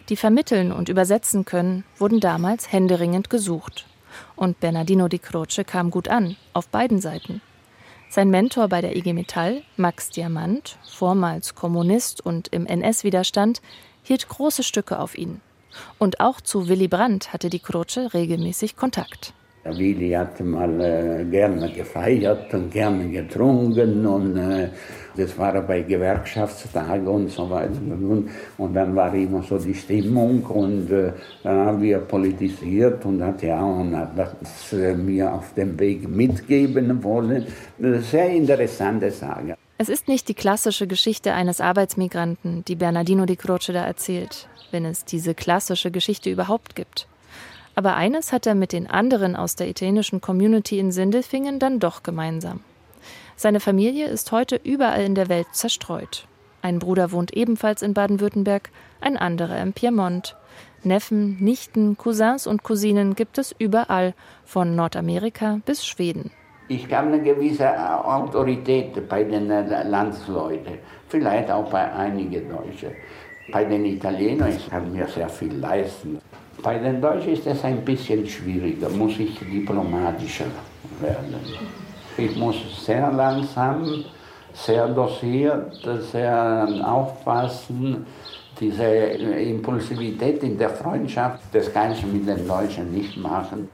die vermitteln und übersetzen können, wurden damals händeringend gesucht. Und Bernardino di Croce kam gut an, auf beiden Seiten. Sein Mentor bei der IG Metall, Max Diamant, vormals Kommunist und im NS-Widerstand, hielt große Stücke auf ihn. Und auch zu Willy Brandt hatte die Croce regelmäßig Kontakt. Willi hat mal äh, gerne gefeiert und gerne getrunken und äh, das war bei Gewerkschaftstagen und so weiter. Und, und dann war immer so die Stimmung und äh, dann haben wir politisiert und hat ja auch das äh, mir auf dem Weg mitgeben wollen. Sehr interessante Sache. Es ist nicht die klassische Geschichte eines Arbeitsmigranten, die Bernardino di Croce da erzählt, wenn es diese klassische Geschichte überhaupt gibt. Aber eines hat er mit den anderen aus der italienischen Community in Sindelfingen dann doch gemeinsam. Seine Familie ist heute überall in der Welt zerstreut. Ein Bruder wohnt ebenfalls in Baden-Württemberg, ein anderer im Piemont. Neffen, Nichten, Cousins und Cousinen gibt es überall, von Nordamerika bis Schweden. Ich habe eine gewisse Autorität bei den Landsleuten, vielleicht auch bei einigen Deutschen. Bei den Italienern kann mir sehr viel leisten. Bei den Deutschen ist es ein bisschen schwieriger, muss ich diplomatischer werden. Ich muss sehr langsam, sehr dosiert, sehr aufpassen. Diese Impulsivität in der Freundschaft, das kann ich mit den Deutschen nicht machen.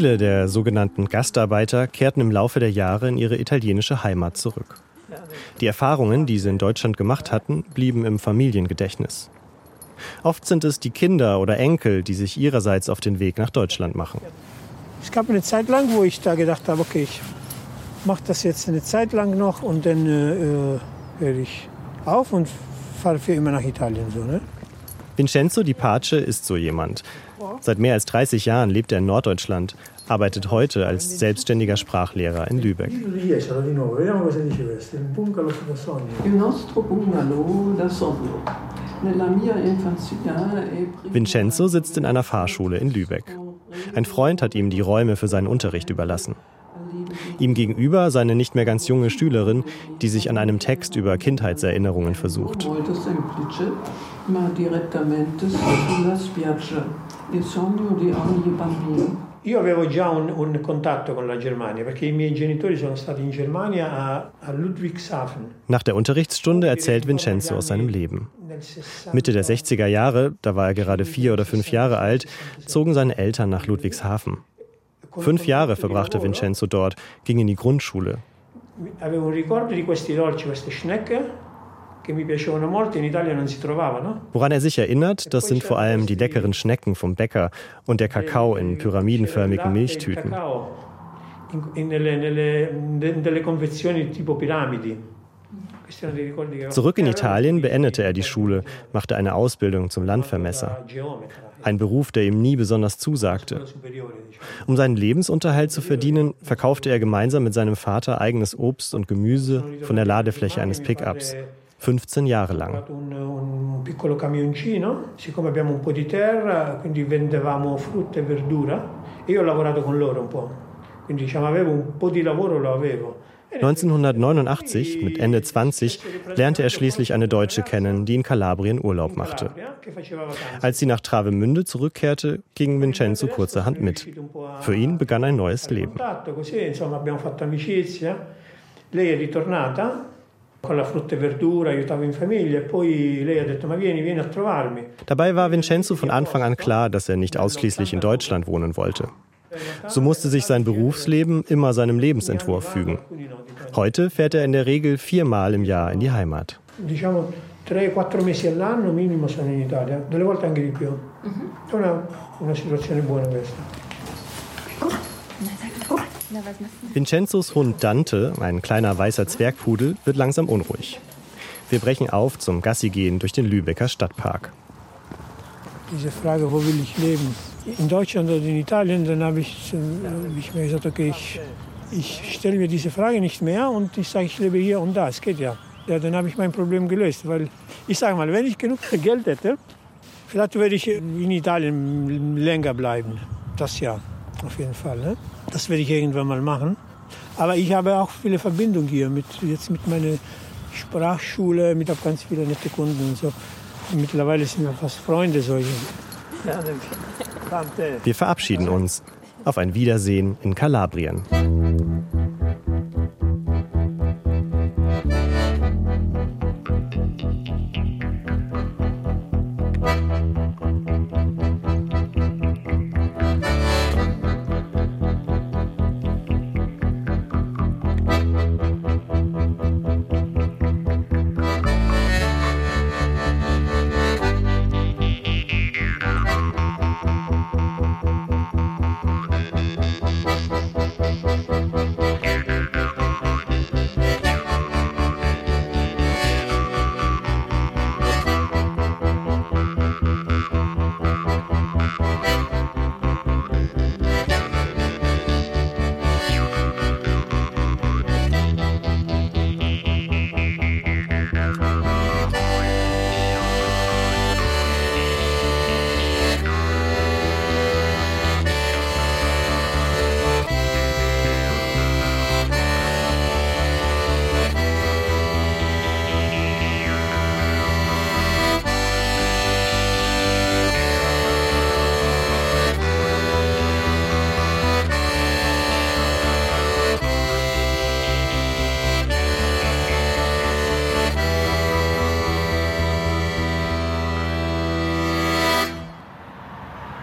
Viele der sogenannten Gastarbeiter kehrten im Laufe der Jahre in ihre italienische Heimat zurück. Die Erfahrungen, die sie in Deutschland gemacht hatten, blieben im Familiengedächtnis. Oft sind es die Kinder oder Enkel, die sich ihrerseits auf den Weg nach Deutschland machen. Es gab eine Zeit lang, wo ich da gedacht habe, okay, ich mache das jetzt eine Zeit lang noch und dann äh, äh höre ich auf und fahre für immer nach Italien. So, ne? Vincenzo Di Pace ist so jemand. Seit mehr als 30 Jahren lebt er in Norddeutschland, arbeitet heute als selbstständiger Sprachlehrer in Lübeck. Vincenzo sitzt in einer Fahrschule in Lübeck. Ein Freund hat ihm die Räume für seinen Unterricht überlassen. Ihm gegenüber seine nicht mehr ganz junge Schülerin, die sich an einem Text über Kindheitserinnerungen versucht. Il sogno di ogni bambino. Io avevo già un, un contatto con la Germania perché i miei genitori sono stati in Germania a, a Ludwigshafen. Nach der Unterrichtsstunde erzählt Vincenzo aus seinem Leben. Mitte der 60er Jahre, da war er gerade vier oder fünf Jahre alt, zogen seine Eltern nach Ludwigshafen. Fünf Jahre verbrachte Vincenzo dort, ging in die Grundschule. Avevo un ricordo di questi dolci, queste schnecche Woran er sich erinnert, das sind vor allem die leckeren Schnecken vom Bäcker und der Kakao in pyramidenförmigen Milchtüten. Che avevo. Zurück in Italien beendete er die Schule, machte eine Ausbildung zum Landvermesser. Ein Beruf, der ihm nie besonders zusagte. Um seinen Lebensunterhalt zu verdienen, verkaufte er gemeinsam mit seinem Vater eigenes Obst und Gemüse von der Ladefläche eines Pickups. 15 Jahre lang. Un, un piccolo camioncino, siccome abbiamo un po' di terra, quindi vendevamo frutta e verdura. E. 1989, mit Ende 20, lernte er schließlich eine Deutsche kennen, die in Kalabrien Urlaub machte. Als sie nach Travemünde zurückkehrte, ging Vincenzo kurzerhand mit. Für ihn begann ein neues Leben. Lei è ritornata con la frutta e verdura, aiutavo in famiglia e poi lei ha detto ma vieni, vieni a trovarmi. Dabei war Vincenzo von Anfang an klar, dass er nicht ausschließlich in Deutschland wohnen wollte. So musste sich sein Berufsleben immer seinem Lebensentwurf fügen. Heute fährt er in der Regel viermal im Jahr in die Heimat. Diciamo Vincenzos Hund Dante, ein kleiner weißer Zwergpudel, wird langsam unruhig. Wir brechen auf zum Gassigehen durch den Lübecker Stadtpark. Diese Frage, wo will ich leben? In Deutschland oder in Italien, dann habe ich, äh, hab ich mir gesagt, okay, ich, ich stelle mir diese Frage nicht mehr und ich sage, ich lebe hier und da. Es geht ja. Ja, dann habe ich mein Problem gelöst. Weil ich sage mal, wenn ich genug Geld hätte, vielleicht würde ich in Italien länger bleiben. Das ja, auf jeden Fall. Ne? Das werde ich irgendwann mal machen. Aber ich habe auch viele Verbindungen hier mit, jetzt mit meiner Sprachschule, mit auch ganz vielen nette Kunden und so. Und mittlerweile sind wir fast Freunde solche. Wir verabschieden uns. Auf ein Wiedersehen in Kalabrien.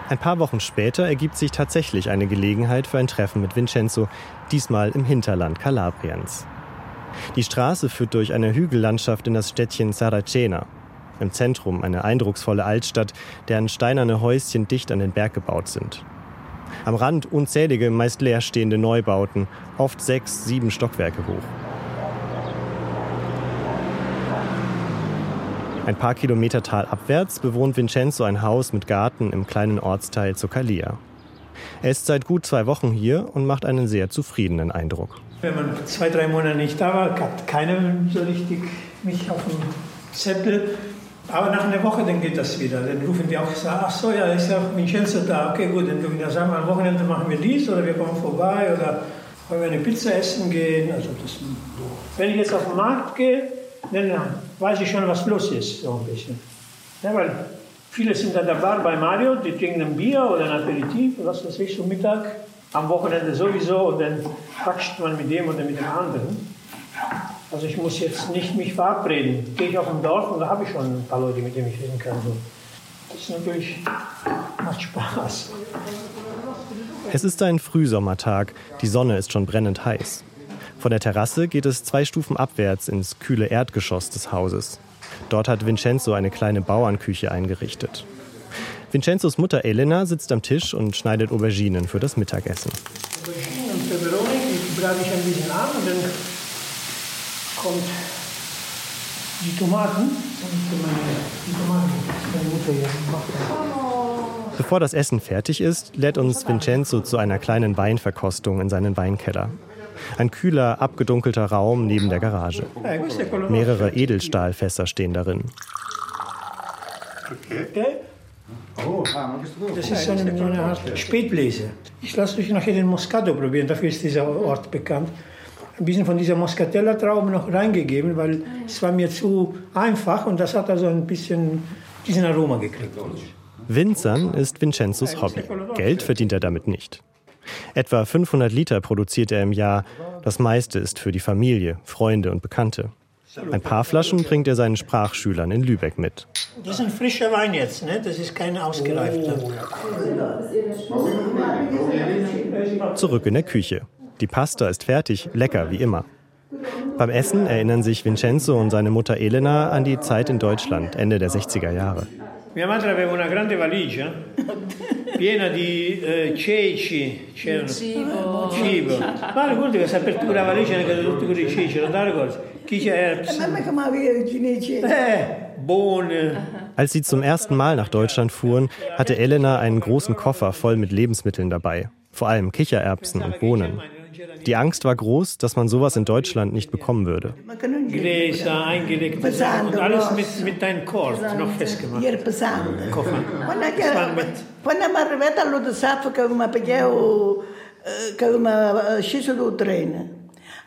Ein paar Wochen später ergibt sich tatsächlich eine Gelegenheit für ein Treffen mit Vincenzo, diesmal im Hinterland Kalabriens. Die Straße führt durch eine Hügellandschaft in das Städtchen Saracena. Im Zentrum eine eindrucksvolle Altstadt, deren steinerne Häuschen dicht an den Berg gebaut sind. Am Rand unzählige, meist leerstehende Neubauten, oft sechs, sieben Stockwerke hoch. Ein paar Kilometer talabwärts bewohnt Vincenzo ein Haus mit Garten im kleinen Ortsteil Zuccalia. Er ist seit gut zwei Wochen hier und macht einen sehr zufriedenen Eindruck. Wenn man zwei, drei Monate nicht da war, hat keiner so richtig mich auf dem Zettel. Aber nach einer Woche, dann geht das wieder. Dann rufen die auch, ach so, ja, ist ja Vincenzo da. Okay, gut, dann rufen die sagen, am Wochenende machen wir dies oder wir kommen vorbei oder wollen wir eine Pizza essen gehen. Also das, wenn ich jetzt auf den Markt gehe, dann weiß ich schon, was los ist, so ein bisschen. Ja, weil viele sind an der Bar bei Mario, die trinken ein Bier oder ein Aperitif, was weiß ich, so Mittag. Am Wochenende sowieso und dann quatscht man mit dem oder mit dem anderen. Also ich muss jetzt nicht mich verabreden. Gehe ich auf ein Dorf und da habe ich schon ein paar Leute, mit denen ich reden kann. Das ist natürlich, macht Spaß. Es ist ein Frühsommertag. Die Sonne ist schon brennend heiß. Von der Terrasse geht es zwei Stufen abwärts ins kühle Erdgeschoss des Hauses. Dort hat Vincenzo eine kleine Bauernküche eingerichtet. Vincenzos Mutter Elena sitzt am Tisch und schneidet Auberginen für das Mittagessen. Auberginen und Peperoni, die brate ich ein bisschen an und dann kommt die Tomaten. Und meine, die Tomaten, die meine Mutter hier macht. Bevor das Essen fertig ist, lädt uns Vincenzo zu einer kleinen Weinverkostung in seinen Weinkeller. Ein kühler, abgedunkelter Raum neben der Garage. Mehrere Edelstahlfässer stehen darin. Das ist so eine, eine Art Spätbläser. Ich lasse euch nachher den Moscato probieren, dafür ist dieser Ort bekannt. Ein bisschen von dieser Moscatella-Traube noch reingegeben, weil es war mir zu einfach und das hat also ein bisschen diesen Aroma gekriegt. Winzern ist Vincenzos Hobby. Geld verdient er damit nicht. Etwa 500 Liter produziert er im Jahr. Das meiste ist für die Familie, Freunde und Bekannte. Ein paar Flaschen bringt er seinen Sprachschülern in Lübeck mit. Das ist ein frischer Wein jetzt, ne? das ist kein ausgereifter. Zurück in der Küche. Die Pasta ist fertig, lecker wie immer. Beim Essen erinnern sich Vincenzo und seine Mutter Elena an die Zeit in Deutschland, Ende der 60er Jahre. Mia madre aveva una grande valigia piena di eh, ceci, c'erano Cibo. cibo. Ma ricordi questa apertura valigia ne cade tutti quei ceci, non ricordi? Che mi aveva cinese. eh. Als sie zum ersten Mal nach Deutschland fuhren, hatte Elena einen großen Koffer voll mit Lebensmitteln dabei, vor allem Kichererbsen und Bohnen. Die Angst war groß, dass man sowas in Deutschland nicht bekommen würde. Gläser, eingelegt und alles mit, mit deinem Kord noch festgemacht. Koffer. Das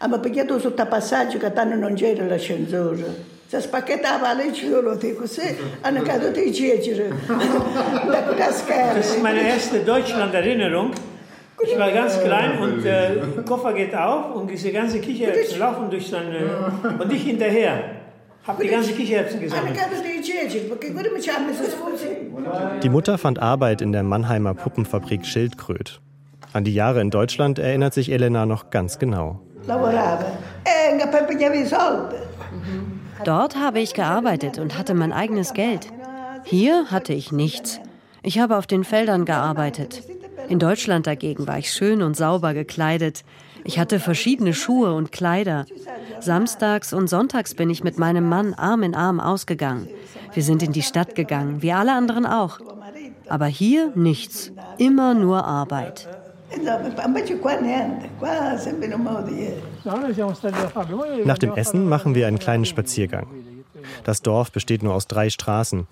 Ah, mi pigliato sotto passaggio che tanto non c'era l'ascensore. Se spacchettava le ciolo, dico, sì, hanno caduto i ceci. Da quella Das scherza. ist meine erste Deutschland-Erinnerung. Ich war ganz klein und der Koffer geht auf und diese ganze Kichererbsen laufen durch seine... Und ich hinterher. Hab die ganze Kichererbsen gesammelt. Die Mutter fand Arbeit in der Mannheimer Puppenfabrik Schildkröt. An die Jahre in Deutschland erinnert sich Elena noch ganz genau. E soldi. Dort habe ich gearbeitet und hatte mein eigenes Geld. Hier hatte ich nichts. Ich habe auf den Feldern gearbeitet. In Deutschland dagegen war ich schön und sauber gekleidet. Ich hatte verschiedene Schuhe und Kleider. Samstags und sonntags bin ich mit meinem Mann Arm in Arm ausgegangen. Wir sind in die Stadt gegangen, wie alle anderen auch. Aber hier nichts, immer nur Arbeit. Nach dem Essen machen wir einen kleinen Spaziergang. Das Dorf besteht nur aus drei Straßen.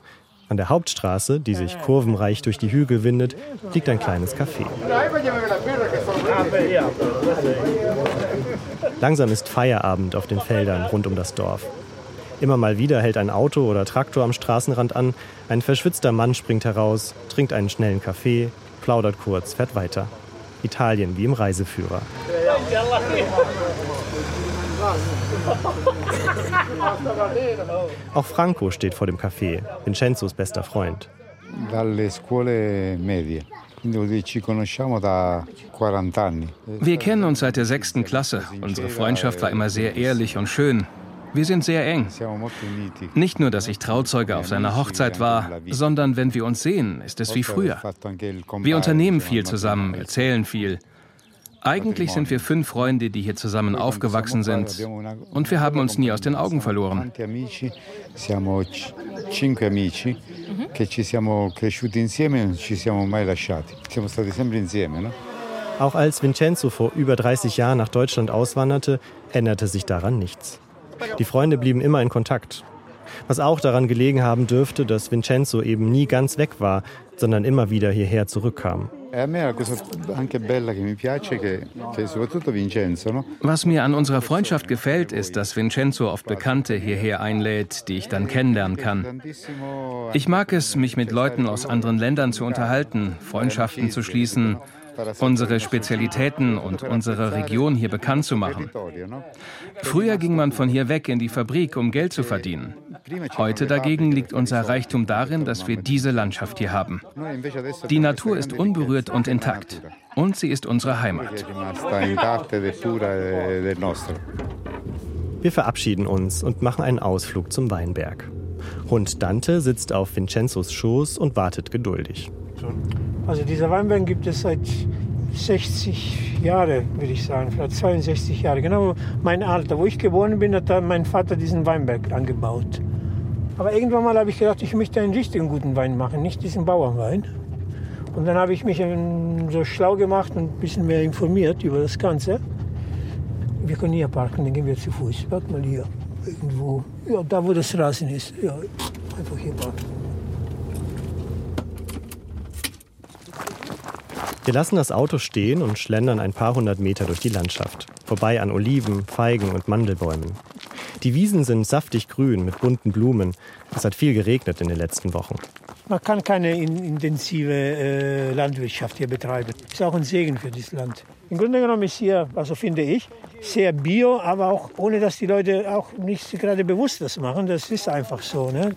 An der Hauptstraße, die sich kurvenreich durch die Hügel windet, liegt ein kleines Café. Langsam ist Feierabend auf den Feldern rund um das Dorf. Immer mal wieder hält ein Auto oder Traktor am Straßenrand an, ein verschwitzter Mann springt heraus, trinkt einen schnellen Kaffee, plaudert kurz, fährt weiter. Italien wie im Reiseführer. Auch Franco steht vor dem Café, Vincenzos bester Freund. dalle scuole medie. Quindi ci conosciamo da 40 anni. Wir kennen uns seit der sechsten Klasse. Unsere Freundschaft war immer sehr ehrlich und schön. Wir sind sehr eng. Nicht nur, dass ich Trauzeuge auf seiner Hochzeit war, sondern wenn wir uns sehen, ist es wie früher. Wir unternehmen viel zusammen, erzählen viel. Eigentlich sind wir fünf Freunde, die hier zusammen aufgewachsen sind. Und wir haben uns nie aus den Augen verloren. Mhm. Auch als Vincenzo vor über 30 Jahren nach Deutschland auswanderte, änderte sich daran nichts. Die Freunde blieben immer in Kontakt. Was auch daran gelegen haben dürfte, dass Vincenzo eben nie ganz weg war, sondern immer wieder hierher zurückkam. Was mir an unserer Freundschaft gefällt, ist, dass Vincenzo oft Bekannte hierher einlädt, die ich dann kennenlernen kann. Ich mag es, mich mit Leuten aus anderen Ländern zu unterhalten, Freundschaften zu schließen unsere Spezialitäten und unsere Region hier bekannt zu machen. Früher ging man von hier weg in die Fabrik, um Geld zu verdienen. Heute dagegen liegt unser Reichtum darin, dass wir diese Landschaft hier haben. Die Natur ist unberührt und intakt. Und sie ist unsere Heimat. Wir verabschieden uns und machen einen Ausflug zum Weinberg. Hund Dante sitzt auf Vincenzos Schoß und wartet geduldig. Also dieser Weinberg gibt es seit 60 Jahren, würde ich sagen, vielleicht 62 Jahre. Genau mein Alter. Wo ich geboren bin, hat mein Vater diesen Weinberg angebaut. Aber irgendwann mal habe ich gedacht, ich möchte einen richtigen guten Wein machen, nicht diesen Bauernwein. Und dann habe ich mich so schlau gemacht und ein bisschen mehr informiert über das Ganze. Wir können hier parken, dann gehen wir zu Fuß. Warte mal hier, irgendwo, ja, da wo das Rasen ist. Ja, einfach hier parken. Wir lassen das Auto stehen und schlendern ein paar hundert Meter durch die Landschaft, vorbei an Oliven, Feigen und Mandelbäumen. Die Wiesen sind saftig grün mit bunten Blumen. Es hat viel geregnet in den letzten Wochen. Man kann keine intensive äh, Landwirtschaft hier betreiben. Das ist auch ein Segen für dieses Land. Im Grunde genommen ist hier, also finde ich, sehr bio, aber auch ohne dass die Leute auch nicht gerade bewusst das machen. Das ist einfach so. Ne?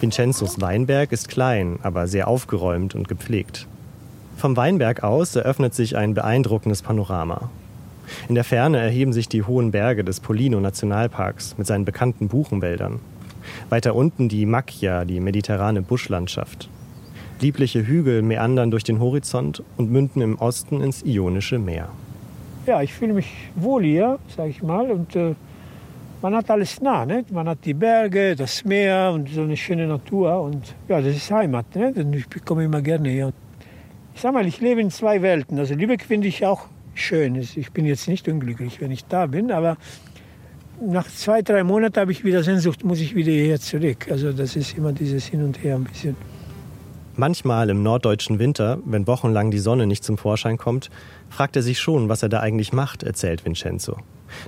Vincenzos Weinberg ist klein, aber sehr aufgeräumt und gepflegt. Vom Weinberg aus eröffnet sich ein beeindruckendes Panorama. In der Ferne erheben sich die hohen Berge des Polino-Nationalparks mit seinen bekannten Buchenwäldern. Weiter unten die Macchia, die mediterrane Buschlandschaft. Liebliche Hügel meandern durch den Horizont und münden im Osten ins Ionische Meer. Ja, ich fühle mich wohl hier, sage ich mal. Und äh, man hat alles nah. Ne? Man hat die Berge, das Meer und so eine schöne Natur. Und ja, das ist Heimat. Ne? Ich komme immer gerne hier. Ich sag mal, ich lebe in zwei Welten. Also Lübeck finde ich auch schön. Ich bin jetzt nicht unglücklich, wenn ich da bin, aber nach zwei, drei Monaten habe ich wieder Sehnsucht, muss ich wieder hierher zurück. Also das ist immer dieses Hin und Her ein bisschen. Manchmal im norddeutschen Winter, wenn wochenlang die Sonne nicht zum Vorschein kommt, fragt er sich schon, was er da eigentlich macht, erzählt Vincenzo.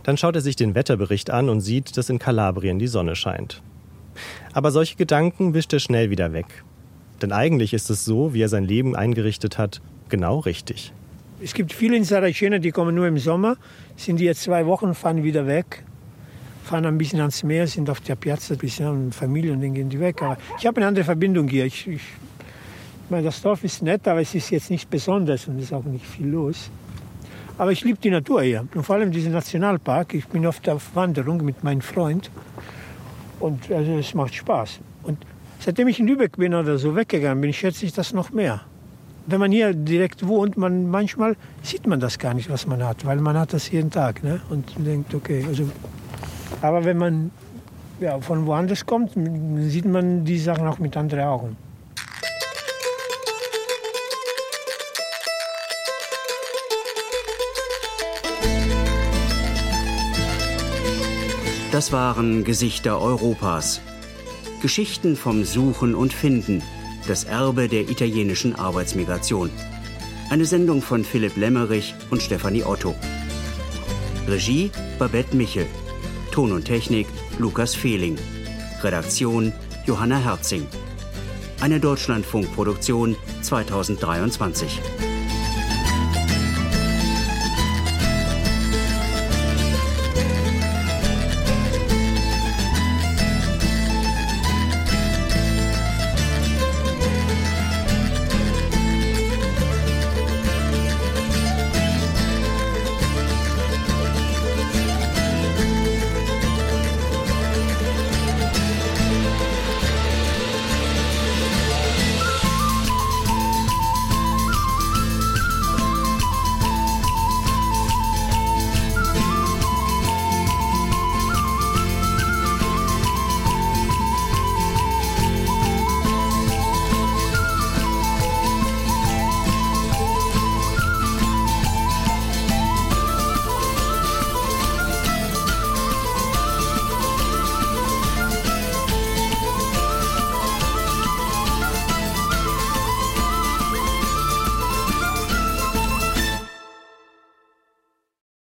Dann schaut er sich den Wetterbericht an und sieht, dass in Kalabrien die Sonne scheint. Aber solche Gedanken wischt er schnell wieder weg. Denn eigentlich ist es so, wie er sein Leben eingerichtet hat, genau richtig. Es gibt viele in Saraceno, die kommen nur im Sommer, sind hier zwei Wochen, fahren wieder weg, fahren ein bisschen ans Meer, sind auf der Piazza, ein bisschen Familie und dann gehen die weg. Aber ich habe eine andere Verbindung hier. Ich, ich, ich meine, das Dorf ist nett, aber es ist jetzt nicht besonders und es ist auch nicht viel los. Aber ich liebe die Natur hier und vor allem diesen Nationalpark. Ich bin oft auf Wanderung mit meinem Freund und also es macht Spaß. Und Seitdem ich in Lübeck bin oder so weggegangen bin, schätze ich das noch mehr. Wenn man hier direkt wohnt, man manchmal sieht man das gar nicht, was man hat, weil man hat das jeden Tag ne? und denkt, okay. Also, aber wenn man ja, von woanders kommt, sieht man die Sachen auch mit anderen Augen. Das waren Gesichter Europas. Geschichten vom Suchen und Finden, das Erbe der italienischen Arbeitsmigration. Eine Sendung von Philipp Lemmerich und Stefanie Otto. Regie Babette Michel. Ton und Technik Lukas Fehling. Redaktion Johanna Herzing. Eine Deutschlandfunkproduktion 2023.